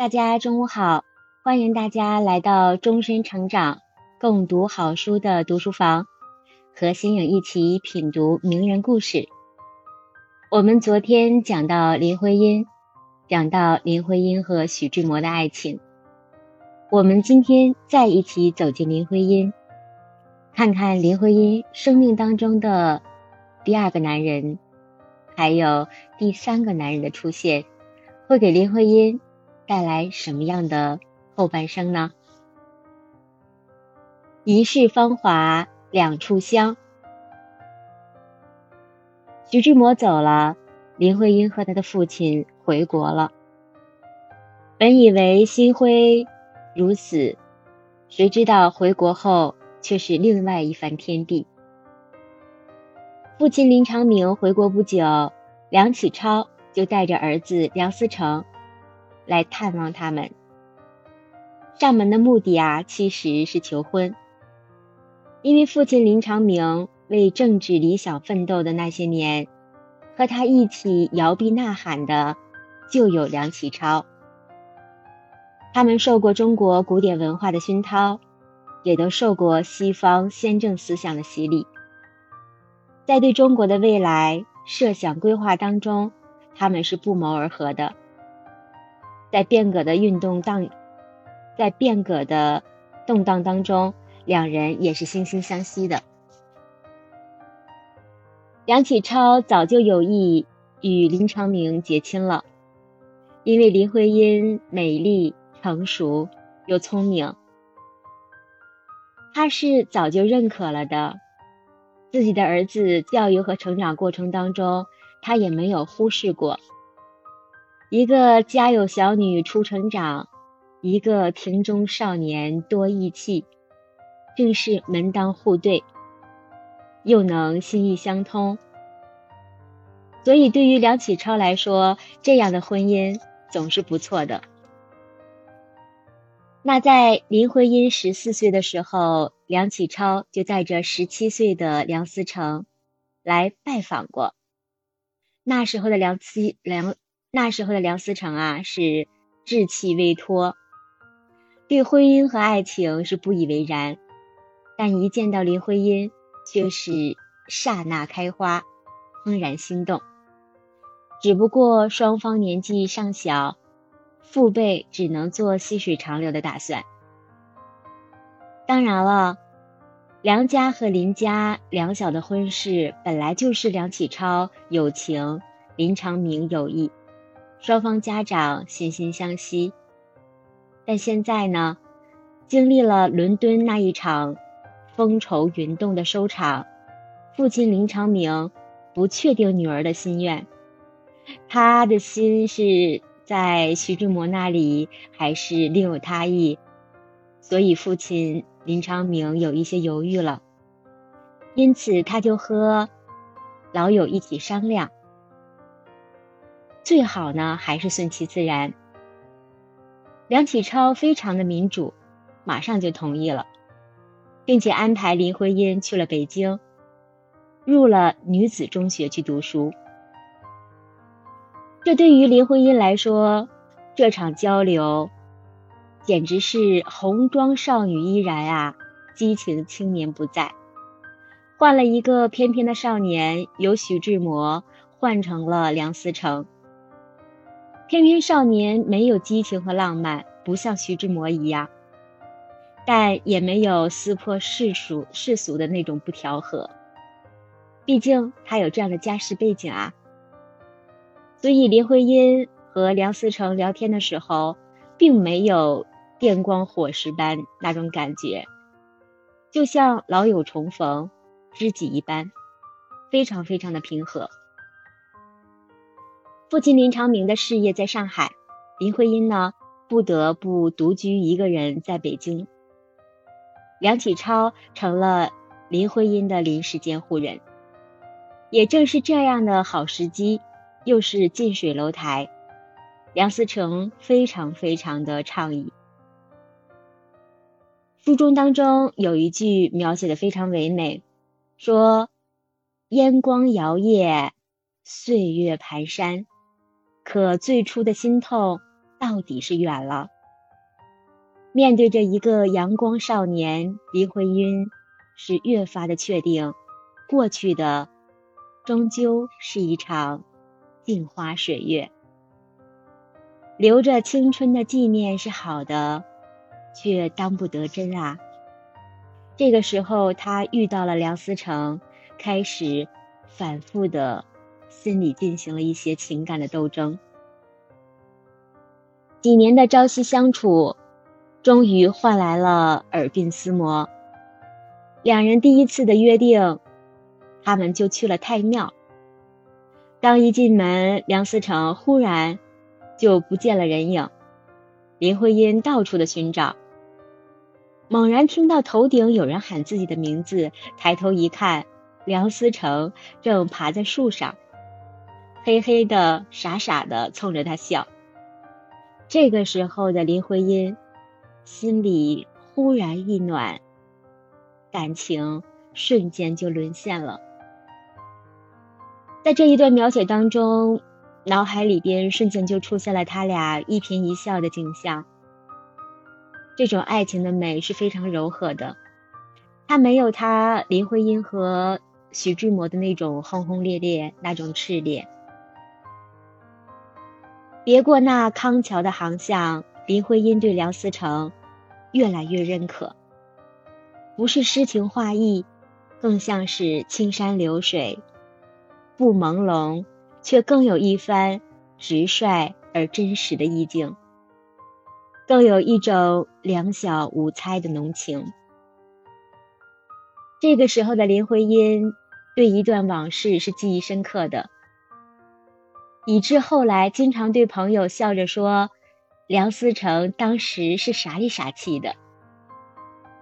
大家中午好，欢迎大家来到终身成长共读好书的读书房，和新颖一起品读名人故事。我们昨天讲到林徽因，讲到林徽因和徐志摩的爱情。我们今天再一起走进林徽因，看看林徽因生命当中的第二个男人，还有第三个男人的出现，会给林徽因。带来什么样的后半生呢？一世芳华两处香。徐志摩走了，林徽因和他的父亲回国了。本以为心灰如死，谁知道回国后却是另外一番天地。父亲林长明回国不久，梁启超就带着儿子梁思成。来探望他们，上门的目的啊，其实是求婚。因为父亲林长明为政治理想奋斗的那些年，和他一起摇臂呐喊的就有梁启超。他们受过中国古典文化的熏陶，也都受过西方先政思想的洗礼，在对中国的未来设想规划当中，他们是不谋而合的。在变革的运动当，在变革的动荡当中，两人也是惺惺相惜的。梁启超早就有意与林长明结亲了，因为林徽因美丽、成熟又聪明，他是早就认可了的。自己的儿子教育和成长过程当中，他也没有忽视过。一个家有小女初成长，一个庭中少年多义气，正是门当户对，又能心意相通。所以，对于梁启超来说，这样的婚姻总是不错的。那在林徽因十四岁的时候，梁启超就带着十七岁的梁思成来拜访过。那时候的梁思梁。那时候的梁思成啊，是志气未脱，对婚姻和爱情是不以为然，但一见到林徽因，却是刹那开花，怦然心动。只不过双方年纪尚小，父辈只能做细水长流的打算。当然了，梁家和林家两小的婚事，本来就是梁启超有情，林长明有意。双方家长惺惺相惜，但现在呢，经历了伦敦那一场风愁云动的收场，父亲林长明不确定女儿的心愿，他的心是在徐志摩那里，还是另有他意？所以父亲林长明有一些犹豫了，因此他就和老友一起商量。最好呢，还是顺其自然。梁启超非常的民主，马上就同意了，并且安排林徽因去了北京，入了女子中学去读书。这对于林徽因来说，这场交流简直是红妆少女依然啊，激情青年不在，换了一个翩翩的少年，由徐志摩换成了梁思成。翩翩少年没有激情和浪漫，不像徐志摩一样，但也没有撕破世俗世俗的那种不调和。毕竟他有这样的家世背景啊。所以林徽因和梁思成聊天的时候，并没有电光火石般那种感觉，就像老友重逢、知己一般，非常非常的平和。父亲林长明的事业在上海，林徽因呢不得不独居一个人在北京。梁启超成了林徽因的临时监护人。也正是这样的好时机，又是近水楼台，梁思成非常非常的畅意。书中当中有一句描写的非常唯美，说：“烟光摇曳，岁月蹒跚。”可最初的心痛，到底是远了。面对着一个阳光少年，林徽因是越发的确定，过去的终究是一场镜花水月，留着青春的纪念是好的，却当不得真啊。这个时候，他遇到了梁思成，开始反复的，心里进行了一些情感的斗争。几年的朝夕相处，终于换来了耳鬓厮磨。两人第一次的约定，他们就去了太庙。刚一进门，梁思成忽然就不见了人影，林徽因到处的寻找。猛然听到头顶有人喊自己的名字，抬头一看，梁思成正爬在树上，黑黑的、傻傻的冲着他笑。这个时候的林徽因心里忽然一暖，感情瞬间就沦陷了。在这一段描写当中，脑海里边瞬间就出现了他俩一颦一笑的景象。这种爱情的美是非常柔和的，它没有他林徽因和徐志摩的那种轰轰烈烈、那种炽烈。别过那康桥的航向，林徽因对梁思成越来越认可，不是诗情画意，更像是青山流水，不朦胧，却更有一番直率而真实的意境。更有一种两小无猜的浓情。这个时候的林徽因对一段往事是记忆深刻的，以致后来经常对朋友笑着说：“梁思成当时是傻里傻气的。”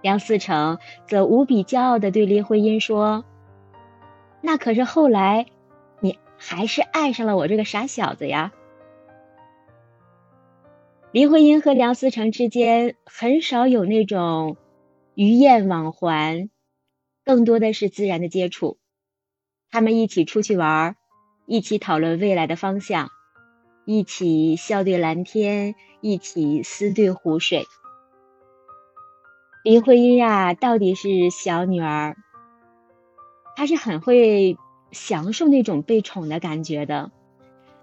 梁思成则无比骄傲的对林徽因说：“那可是后来，你还是爱上了我这个傻小子呀。”林徽因和梁思成之间很少有那种鱼雁往还，更多的是自然的接触。他们一起出去玩，一起讨论未来的方向，一起笑对蓝天，一起思对湖水。林徽因呀，到底是小女儿，她是很会享受那种被宠的感觉的，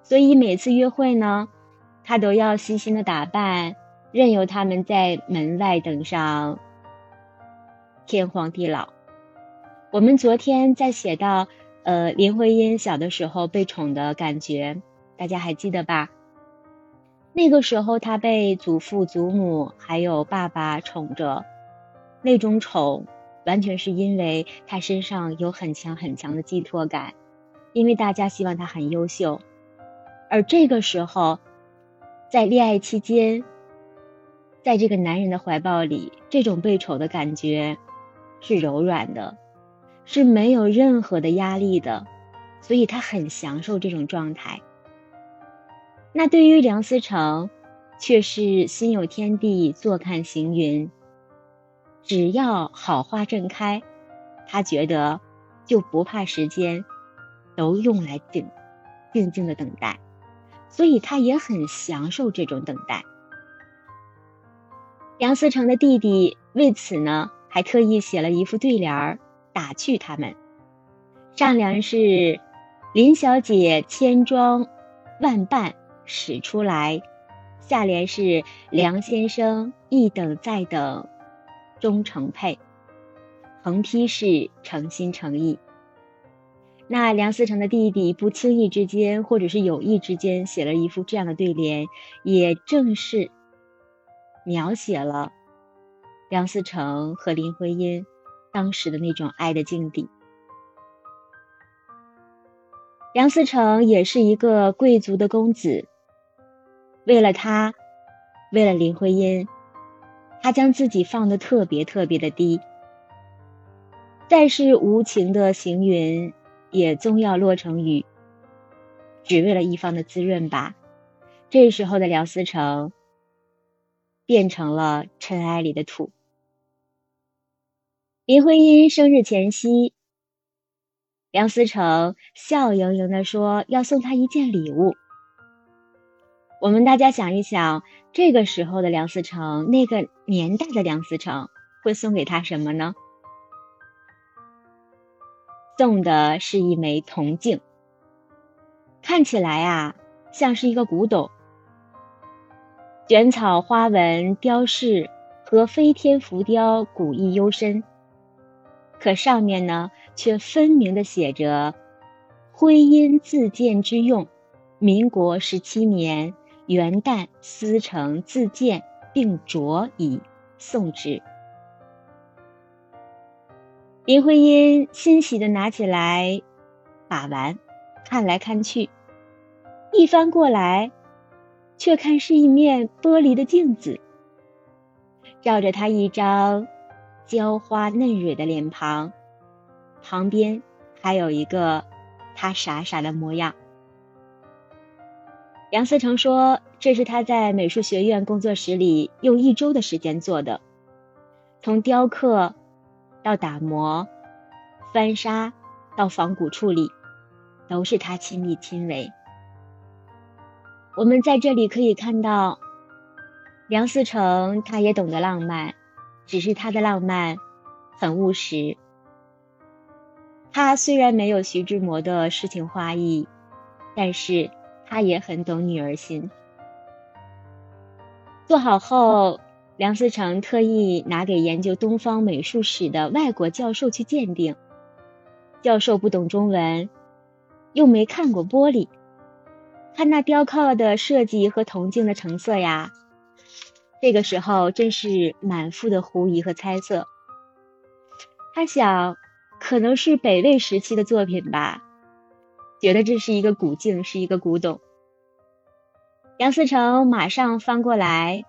所以每次约会呢。她都要细心的打扮，任由他们在门外等上天荒地老。我们昨天在写到，呃，林徽因小的时候被宠的感觉，大家还记得吧？那个时候，她被祖父、祖母还有爸爸宠着，那种宠完全是因为她身上有很强很强的寄托感，因为大家希望她很优秀，而这个时候。在恋爱期间，在这个男人的怀抱里，这种被宠的感觉是柔软的，是没有任何的压力的，所以他很享受这种状态。那对于梁思成，却是心有天地，坐看行云。只要好花正开，他觉得就不怕时间，都用来静静静的等待。所以他也很享受这种等待。梁思成的弟弟为此呢，还特意写了一副对联儿打趣他们：上联是“林小姐千装万扮使出来”，下联是“梁先生一等再等终成配”，横批是“诚心诚意”。那梁思成的弟弟不轻易之间，或者是有意之间写了一副这样的对联，也正是描写了梁思成和林徽因当时的那种爱的境地。梁思成也是一个贵族的公子，为了他，为了林徽因，他将自己放得特别特别的低。再是无情的行云。也终要落成雨，只为了一方的滋润吧。这时候的梁思成变成了尘埃里的土。林徽因生日前夕，梁思成笑盈盈的说要送她一件礼物。我们大家想一想，这个时候的梁思成，那个年代的梁思成，会送给她什么呢？送的是一枚铜镜，看起来啊，像是一个古董，卷草花纹雕饰和飞天浮雕古意幽深，可上面呢，却分明的写着“徽因自荐之用，民国十七年元旦思成自荐，并着以送之。”林徽因欣喜的拿起来，把玩，看来看去，一翻过来，却看是一面玻璃的镜子，照着她一张娇花嫩蕊的脸庞，旁边还有一个他傻傻的模样。梁思成说：“这是他在美术学院工作室里用一周的时间做的，从雕刻。”到打磨、翻砂，到仿古处理，都是他亲力亲为。我们在这里可以看到，梁思成他也懂得浪漫，只是他的浪漫很务实。他虽然没有徐志摩的诗情画意，但是他也很懂女儿心。做好后。梁思成特意拿给研究东方美术史的外国教授去鉴定，教授不懂中文，又没看过玻璃，看那雕刻的设计和铜镜的成色呀，这个时候真是满腹的狐疑和猜测。他想，可能是北魏时期的作品吧，觉得这是一个古镜，是一个古董。梁思成马上翻过来。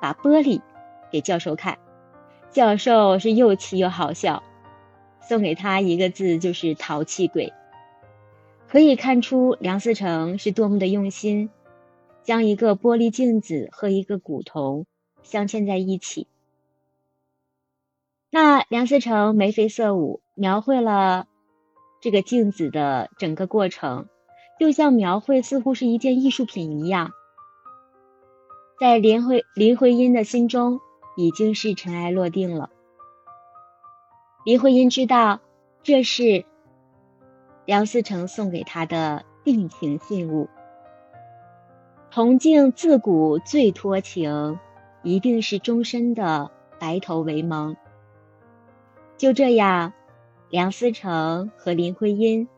把玻璃给教授看，教授是又气又好笑，送给他一个字就是淘气鬼。可以看出梁思成是多么的用心，将一个玻璃镜子和一个古铜镶嵌在一起。那梁思成眉飞色舞，描绘了这个镜子的整个过程，就像描绘似乎是一件艺术品一样。在林徽林徽因的心中，已经是尘埃落定了。林徽因知道这是梁思成送给她的定情信物。铜镜自古最托情，一定是终身的白头为盟。就这样，梁思成和林徽因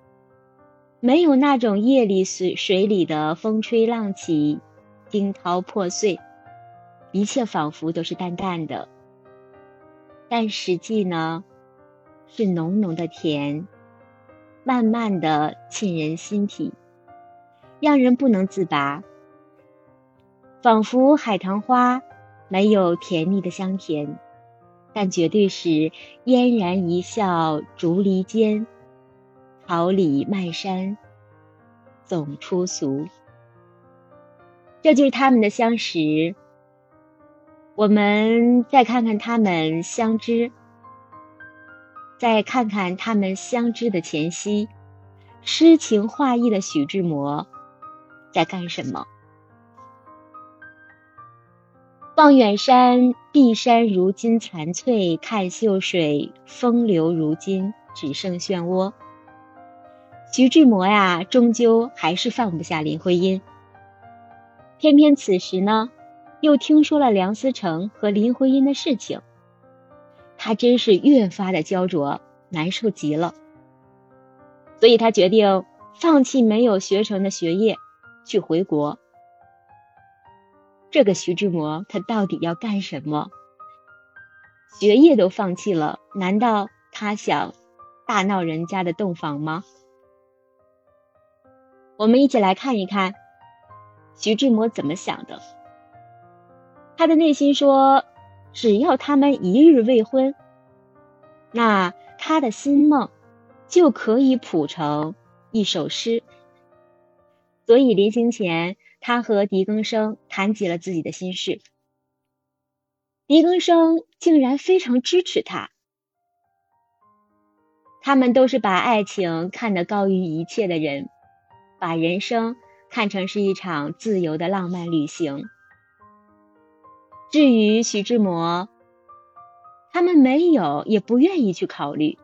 没有那种夜里水水里的风吹浪起。惊涛破碎，一切仿佛都是淡淡的，但实际呢，是浓浓的甜，慢慢的沁人心脾，让人不能自拔。仿佛海棠花没有甜蜜的香甜，但绝对是嫣然一笑竹篱间，桃李漫山总出俗。这就是他们的相识。我们再看看他们相知，再看看他们相知的前夕，诗情画意的许志摩在干什么？望远山，碧山如今残翠；看秀水，风流如今只剩漩涡。徐志摩呀，终究还是放不下林徽因。偏偏此时呢，又听说了梁思成和林徽因的事情，他真是越发的焦灼，难受极了。所以他决定放弃没有学成的学业，去回国。这个徐志摩他到底要干什么？学业都放弃了，难道他想大闹人家的洞房吗？我们一起来看一看。徐志摩怎么想的？他的内心说：“只要他们一日未婚，那他的心梦就可以谱成一首诗。”所以临行前，他和狄更生谈及了自己的心事。狄更生竟然非常支持他。他们都是把爱情看得高于一切的人，把人生。看成是一场自由的浪漫旅行。至于徐志摩，他们没有也不愿意去考虑。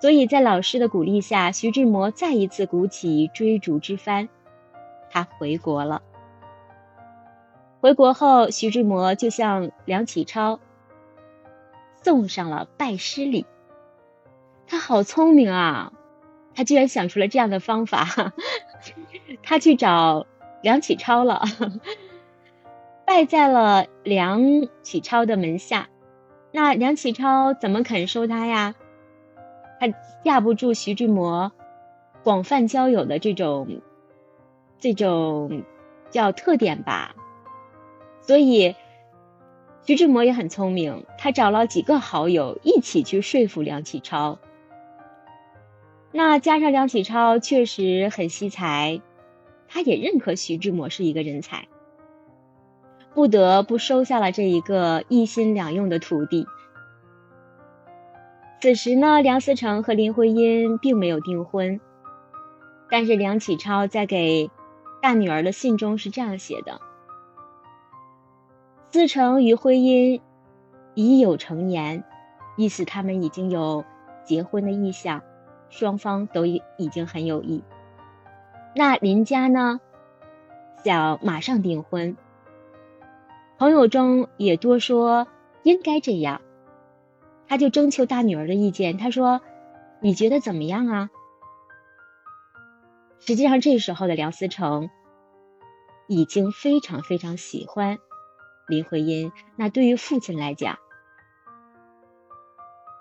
所以在老师的鼓励下，徐志摩再一次鼓起追逐之帆，他回国了。回国后，徐志摩就向梁启超送上了拜师礼。他好聪明啊！他居然想出了这样的方法。他去找梁启超了，拜在了梁启超的门下。那梁启超怎么肯收他呀？他架不住徐志摩广泛交友的这种这种叫特点吧。所以，徐志摩也很聪明，他找了几个好友一起去说服梁启超。那加上梁启超确实很惜才，他也认可徐志摩是一个人才，不得不收下了这一个一心两用的徒弟。此时呢，梁思成和林徽因并没有订婚，但是梁启超在给大女儿的信中是这样写的。思成与婚姻已有成年，意思他们已经有结婚的意向，双方都已已经很有意。那林家呢，想马上订婚，朋友中也多说应该这样，他就征求大女儿的意见。他说：“你觉得怎么样啊？”实际上，这时候的梁思成已经非常非常喜欢。林徽因，那对于父亲来讲，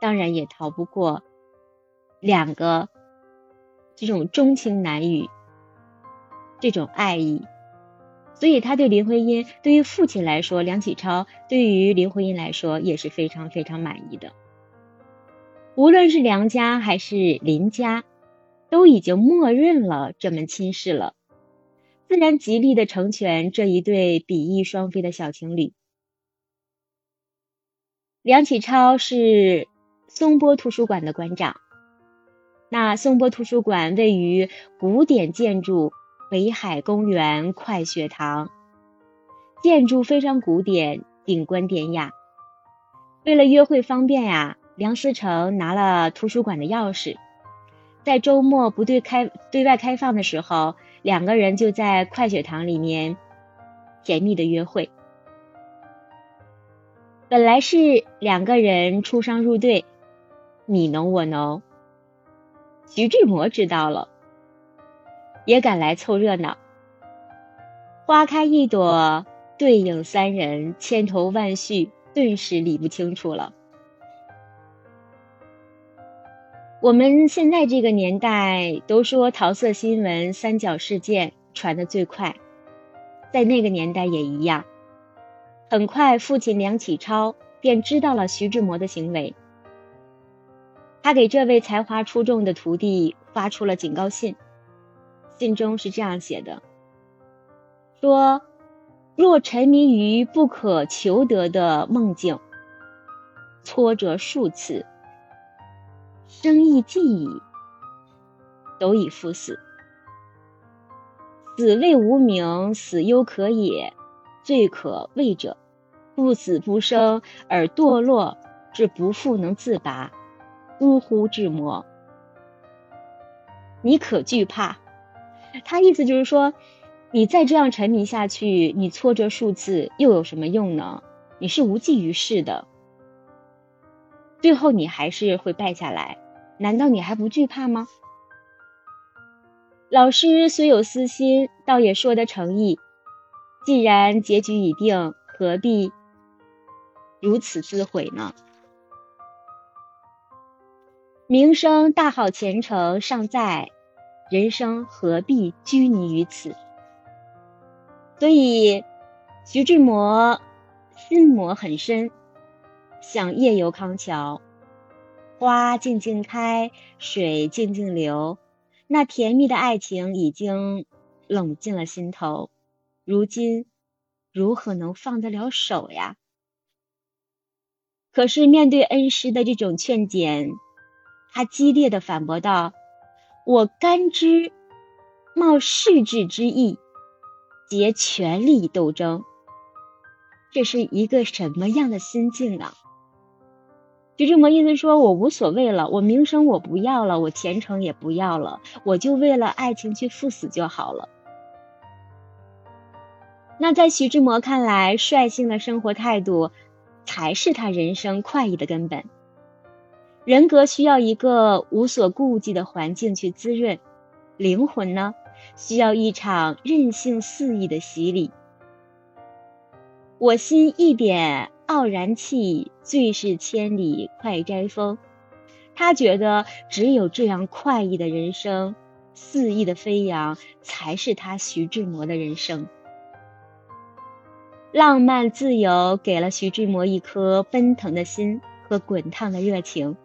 当然也逃不过两个这种钟情难语、这种爱意，所以他对林徽因，对于父亲来说，梁启超对于林徽因来说也是非常非常满意的。无论是梁家还是林家，都已经默认了这门亲事了。自然极力的成全这一对比翼双飞的小情侣。梁启超是松波图书馆的馆长，那松波图书馆位于古典建筑北海公园快学堂，建筑非常古典，景观典雅。为了约会方便呀，梁思成拿了图书馆的钥匙，在周末不对开对外开放的时候。两个人就在快雪堂里面甜蜜的约会。本来是两个人出双入对，你侬我侬。徐志摩知道了，也赶来凑热闹。花开一朵，对影三人，千头万绪，顿时理不清楚了。我们现在这个年代都说桃色新闻、三角事件传得最快，在那个年代也一样。很快，父亲梁启超便知道了徐志摩的行为，他给这位才华出众的徒弟发出了警告信，信中是这样写的：说若沉迷于不可求得的梦境，挫折数次。生亦尽矣，都已赴死。死未无名，死犹可也。最可畏者，不死不生而堕落，至不复能自拔。呜呼！志摩，你可惧怕？他意思就是说，你再这样沉迷下去，你挫折数次又有什么用呢？你是无济于事的。最后你还是会败下来，难道你还不惧怕吗？老师虽有私心，倒也说得诚意。既然结局已定，何必如此自毁呢？名声大好，前程尚在，人生何必拘泥于此？所以，徐志摩心魔很深。想夜游康桥，花静静开，水静静流，那甜蜜的爱情已经冷进了心头。如今如何能放得了手呀？可是面对恩师的这种劝谏，他激烈的反驳道：“我甘之冒世志之意，竭全力斗争。这是一个什么样的心境呢？徐志摩意思说：“我无所谓了，我名声我不要了，我前程也不要了，我就为了爱情去赴死就好了。”那在徐志摩看来，率性的生活态度才是他人生快意的根本。人格需要一个无所顾忌的环境去滋润，灵魂呢，需要一场任性肆意的洗礼。我心一点傲然气，最是千里快摘风。他觉得只有这样快意的人生，肆意的飞扬，才是他徐志摩的人生。浪漫自由给了徐志摩一颗奔腾的心和滚烫的热情，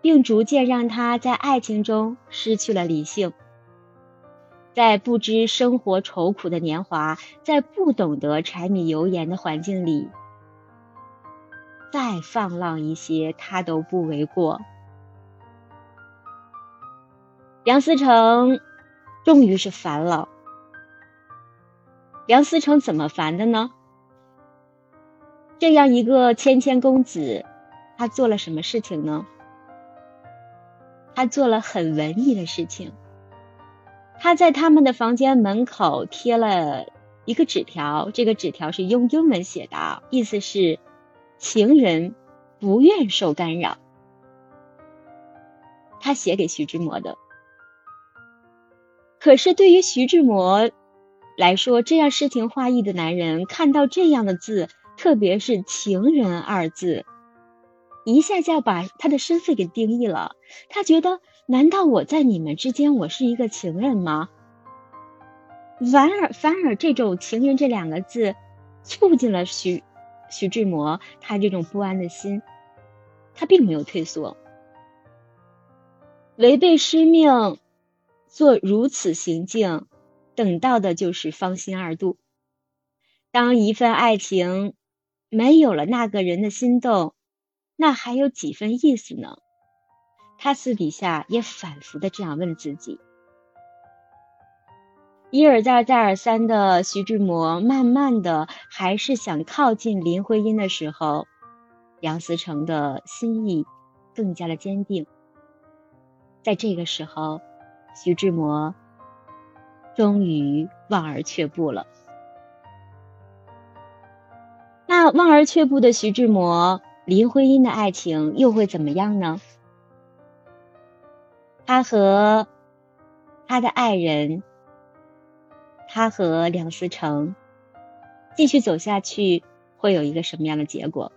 并逐渐让他在爱情中失去了理性。在不知生活愁苦的年华，在不懂得柴米油盐的环境里，再放浪一些，他都不为过。梁思成终于是烦了。梁思成怎么烦的呢？这样一个谦谦公子，他做了什么事情呢？他做了很文艺的事情。他在他们的房间门口贴了一个纸条，这个纸条是用英文写的，意思是情人不愿受干扰。他写给徐志摩的。可是对于徐志摩来说，这样诗情画意的男人看到这样的字，特别是“情人”二字，一下就把他的身份给定义了。他觉得。难道我在你们之间，我是一个情人吗？反而反而，这种“情人”这两个字，促进了徐徐志摩他这种不安的心，他并没有退缩。违背师命，做如此行径，等到的就是芳心二度。当一份爱情没有了那个人的心动，那还有几分意思呢？他私底下也反复的这样问自己，一而再再而三的徐志摩，慢慢的还是想靠近林徽因的时候，梁思成的心意更加的坚定。在这个时候，徐志摩终于望而却步了。那望而却步的徐志摩，林徽因的爱情又会怎么样呢？他和他的爱人，他和梁思成继续走下去，会有一个什么样的结果？